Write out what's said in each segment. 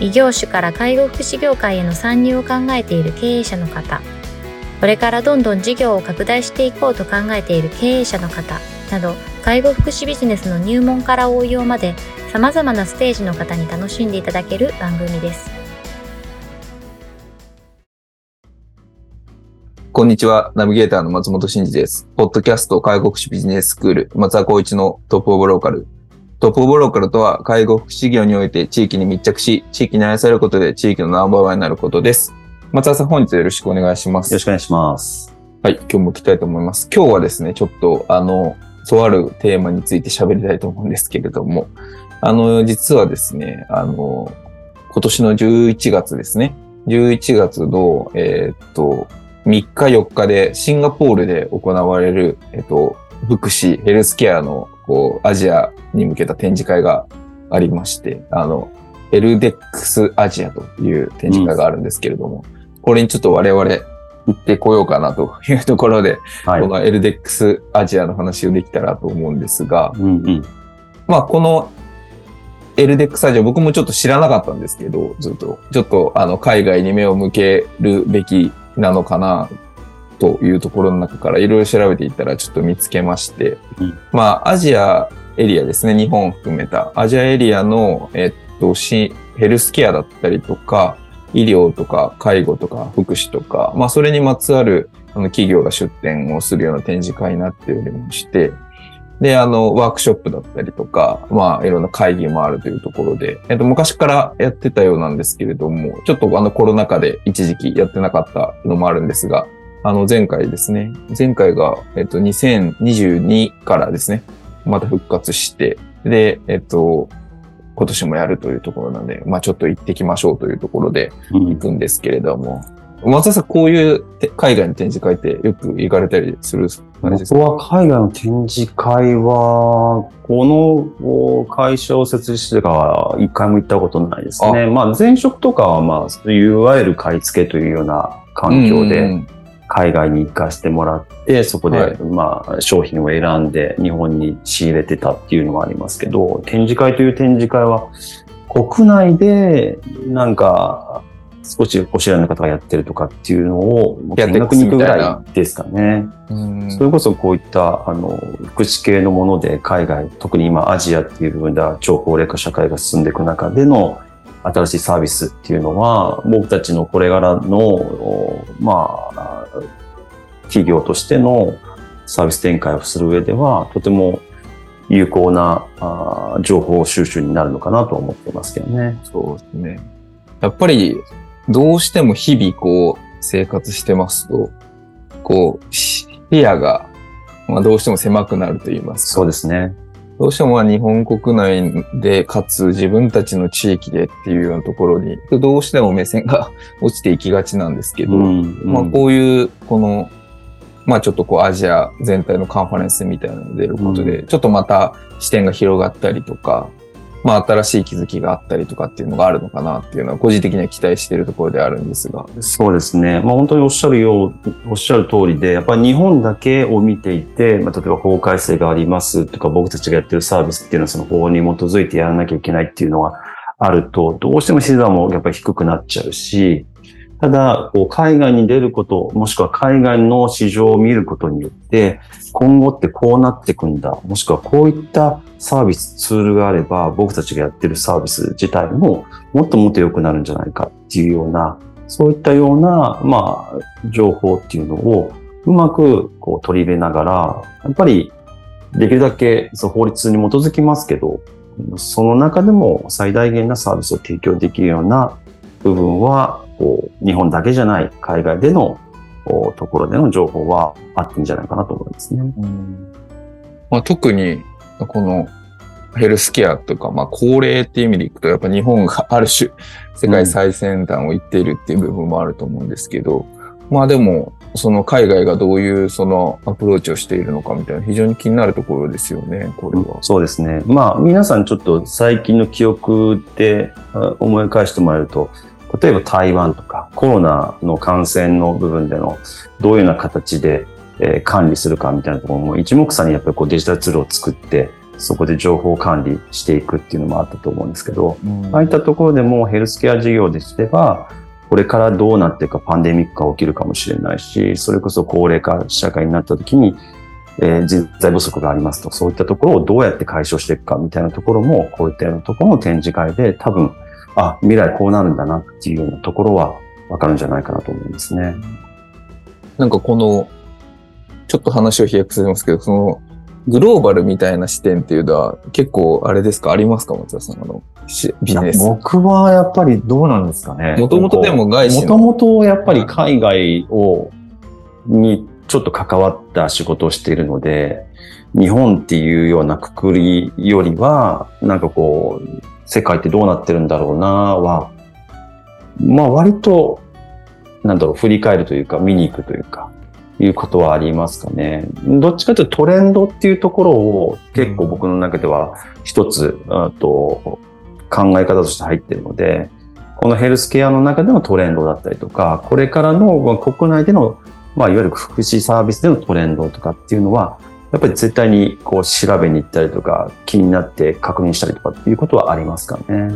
異業種から介護福祉業界への参入を考えている経営者の方、これからどんどん事業を拡大していこうと考えている経営者の方など、介護福祉ビジネスの入門から応用まで様々なステージの方に楽しんでいただける番組です。こんにちは。ナビゲーターの松本慎二です。ポッドキャスト介護福祉ビジネススクール松田光一のトップオブローカルトップオブローカルとは、介護福祉業において地域に密着し、地域に愛されることで地域のナンバーワンになることです。松田さん、本日よろしくお願いします。よろしくお願いします。はい、今日も来たいと思います。今日はですね、ちょっと、あの、とあるテーマについて喋りたいと思うんですけれども、あの、実はですね、あの、今年の11月ですね、11月の、えー、っと、3日4日でシンガポールで行われる、えっと、福祉、ヘルスケアのこう、アジアに向けた展示会がありまして、あの、 ELDEX Asia という展示会があるんですけれども、うん、これにちょっと我々行ってこようかなというところで、はい、この ELDEX Asia の話をできたらと思うんですが、うんうん、まあこの ELDEX Asia 僕もちょっと知らなかったんですけど、ずっと、ちょっとあの海外に目を向けるべきなのかなというところの中からいろいろ調べていったらちょっと見つけまして、うん、まあ、アジアエリアですね、日本を含めた。アジアエリアの、えっと、ヘルスケアだったりとか、医療とか介護とか福祉とか、まあ、それにまつわるあの企業が出展をするような展示会になっておりまして、で、あの、ワークショップだったりとか、まあ、いろんな会議もあるというところで、えっと、昔からやってたようなんですけれども、ちょっとあの、コロナ禍で一時期やってなかったのもあるんですが、あの、前回ですね。前回が、えっと、2022からですね、また復活して、で、えっと、今年もやるというところなので、まあちょっと行ってきましょうというところで行くんですけれども、うん、松田さん、こういう海外の展示会ってよく行かれたりする僕は海外の展示会は、この会社を設立してから一回も行ったことないですね。まあ前職とかはまあ、いわゆる買い付けというような環境で海外に行かせてもらって、そこで、まあ、商品を選んで日本に仕入れてたっていうのはありますけど、展示会という展示会は、国内で、なんか、少しお知らない方がやってるとかっていうのを、見学に行くぐらいですかね。それこそこういった、あの、福祉系のもので海外、特に今アジアっていう部分では超高齢化社会が進んでいく中での新しいサービスっていうのは、僕たちのこれからの、まあ、企業としてのサービス展開をする上では、とても有効なあ情報収集になるのかなと思ってますけどね。そうですね。やっぱり、どうしても日々こう、生活してますと、こう、視野が、まあ、どうしても狭くなると言いますか。そうですね。どうしても日本国内で、かつ自分たちの地域でっていうようなところに、どうしても目線が 落ちていきがちなんですけど、うんうん、まあこういう、この、まあちょっとこうアジア全体のカンファレンスみたいなのが出ることで、うん、ちょっとまた視点が広がったりとか、まあ、新しい気づきがあったりとかっていうのがあるのかなっていうのは、個人的には期待しているところであるんですが。そうですね。まあ、本当におっしゃるよう、おっしゃる通りで、やっぱり日本だけを見ていて、まあ、例えば法改正がありますとか、僕たちがやってるサービスっていうのはその法に基づいてやらなきゃいけないっていうのがあると、どうしても資産もやっぱり低くなっちゃうし、ただ、海外に出ること、もしくは海外の市場を見ることによって、今後ってこうなっていくんだ、もしくはこういったサービス、ツールがあれば、僕たちがやってるサービス自体ももっともっと良くなるんじゃないかっていうような、そういったような、まあ、情報っていうのをうまくこう取り入れながら、やっぱりできるだけそ法律に基づきますけど、その中でも最大限なサービスを提供できるような部分は、日本だけじゃない海外でのところでの情報はあっていいんじゃないかなと思いますね。うんまあ、特にこのヘルスケアとか、まあ、高齢っていう意味でいくと、やっぱ日本がある種、世界最先端を行っているっていう部分もあると思うんですけど、まあでも、その海外がどういうそのアプローチをしているのかみたいな非常に気になるところですよね、これは。そうですね。まあ皆さんちょっと最近の記憶で思い返してもらえると、例えば台湾とかコロナの感染の部分でのどういうような形で、え管理するかみたいなところも一目散にやっぱりこうデジタルツールを作ってそこで情報管理していくっていうのもあったと思うんですけど、うん、ああいったところでもヘルスケア事業でしてば、これからどうなっていくかパンデミックが起きるかもしれないし、それこそ高齢化社会になった時に、えー、人材不足がありますと、そういったところをどうやって解消していくかみたいなところも、こういったようなところの展示会で多分、あ、未来こうなるんだなっていうようなところはわかるんじゃないかなと思いますね。なんかこの、ちょっと話を飛躍させますけど、その、グローバルみたいな視点っていうのは結構あれですか？ありますか松田さん？あのビジネス。僕はやっぱりどうなんですかね。もともとでも外資もともとやっぱり海外を、にちょっと関わった仕事をしているので、日本っていうようなくくりよりは、なんかこう、世界ってどうなってるんだろうなは、まあ割と、なんだろう、振り返るというか、見に行くというか、いうことはありますかね。どっちかというとトレンドっていうところを結構僕の中では一つ、あと考え方として入ってるので、このヘルスケアの中でのトレンドだったりとか、これからの国内での、まあ、いわゆる福祉サービスでのトレンドとかっていうのは、やっぱり絶対にこう調べに行ったりとか、気になって確認したりとかっていうことはありますかね。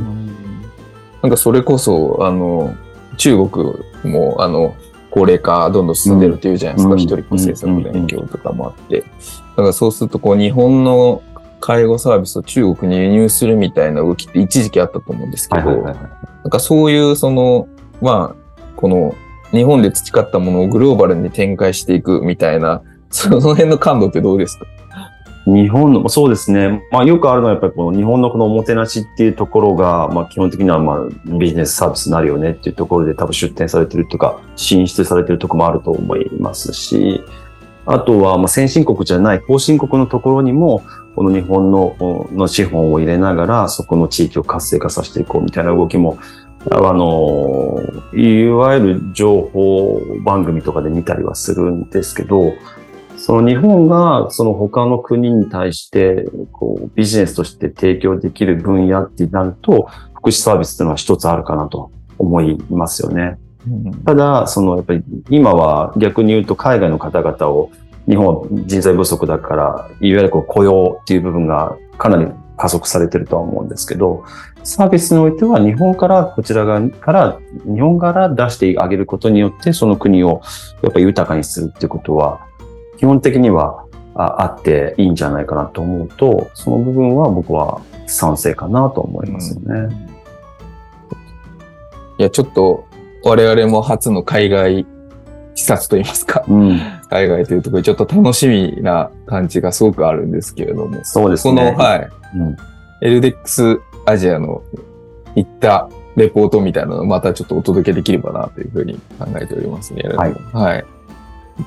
なんかそれこそ、あの、中国も、あの、高齢化どんどん進んでるっていうじゃないですか、一、人っ子政策の影響とかもあって。だからそうすると、こう、日本の介護サービスを中国に輸入するみたいな動きって一時期あったと思うんですけど、なんかそういう、その、まあ、この、日本で培ったものをグローバルに展開していくみたいな、その辺の感度ってどうですか？日本の、そうですね。まあよくあるのはやっぱりこの日本のこのおもてなしっていうところが、まあ基本的にはまあビジネスサービスになるよねっていうところで多分出展されてるとか、進出されてるとこもあると思いますし、あとはまあ先進国じゃない後進国のところにも、この日本のの資本を入れながら、そこの地域を活性化させていこうみたいな動きも、あの、いわゆる情報番組とかで見たりはするんですけど、その日本がその他の国に対してこうビジネスとして提供できる分野ってなると、福祉サービスっていうのは一つあるかなと思いますよね。ただ、そのやっぱり今は逆に言うと海外の方々を日本人材不足だから、いわゆるこう雇用っていう部分がかなり加速されてるとは思うんですけど、サービスにおいては日本からこちら側から、日本から出してあげることによってその国をやっぱり豊かにするってことは基本的にはあっていいんじゃないかなと思うと、その部分は僕は賛成かなと思いますよね。うん、いや、ちょっと我々も初の海外視察といいますか、うん、海外というところでちょっと楽しみな感じがすごくあるんですけれども。そうですね。この、はい。うん、エルデックスアジアの行ったレポートみたいなのをまたちょっとお届けできればなというふうに考えておりますね。はい。はい。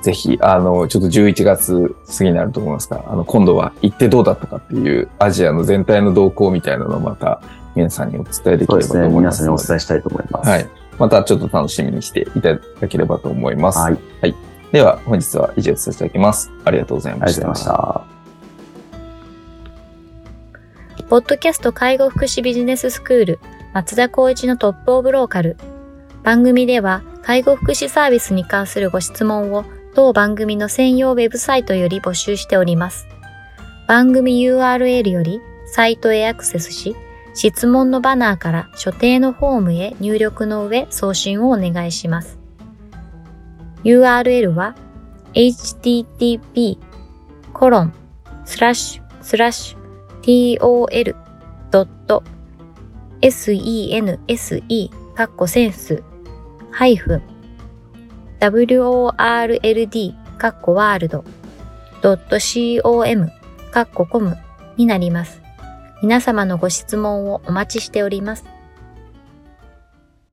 ぜひ、あの、ちょっと11月過ぎになると思いますが、あの、今度は行ってどうだったかっていうアジアの全体の動向みたいなのをまた皆さんにお伝えできればと思います。ね、皆さんにお伝えしたいと思います。はい。またちょっと楽しみにしていただければと思います。はい。はい。では、本日は以上とさせていただきます。ありがとうございました。ありがとうございました。ポッドキャスト介護福祉ビジネススクール松田光一のトップオブローカル。番組では介護福祉サービスに関するご質問を当番組の専用ウェブサイトより募集しております。番組 URL よりサイトへアクセスし、質問のバナーから所定のフォームへ入力の上送信をお願いします。URL は http コロンスラッシュスラッシュ tol.sense カッコセンスハイフン world カッコワールド .com カッココムになります。皆様のご質問をお待ちしております。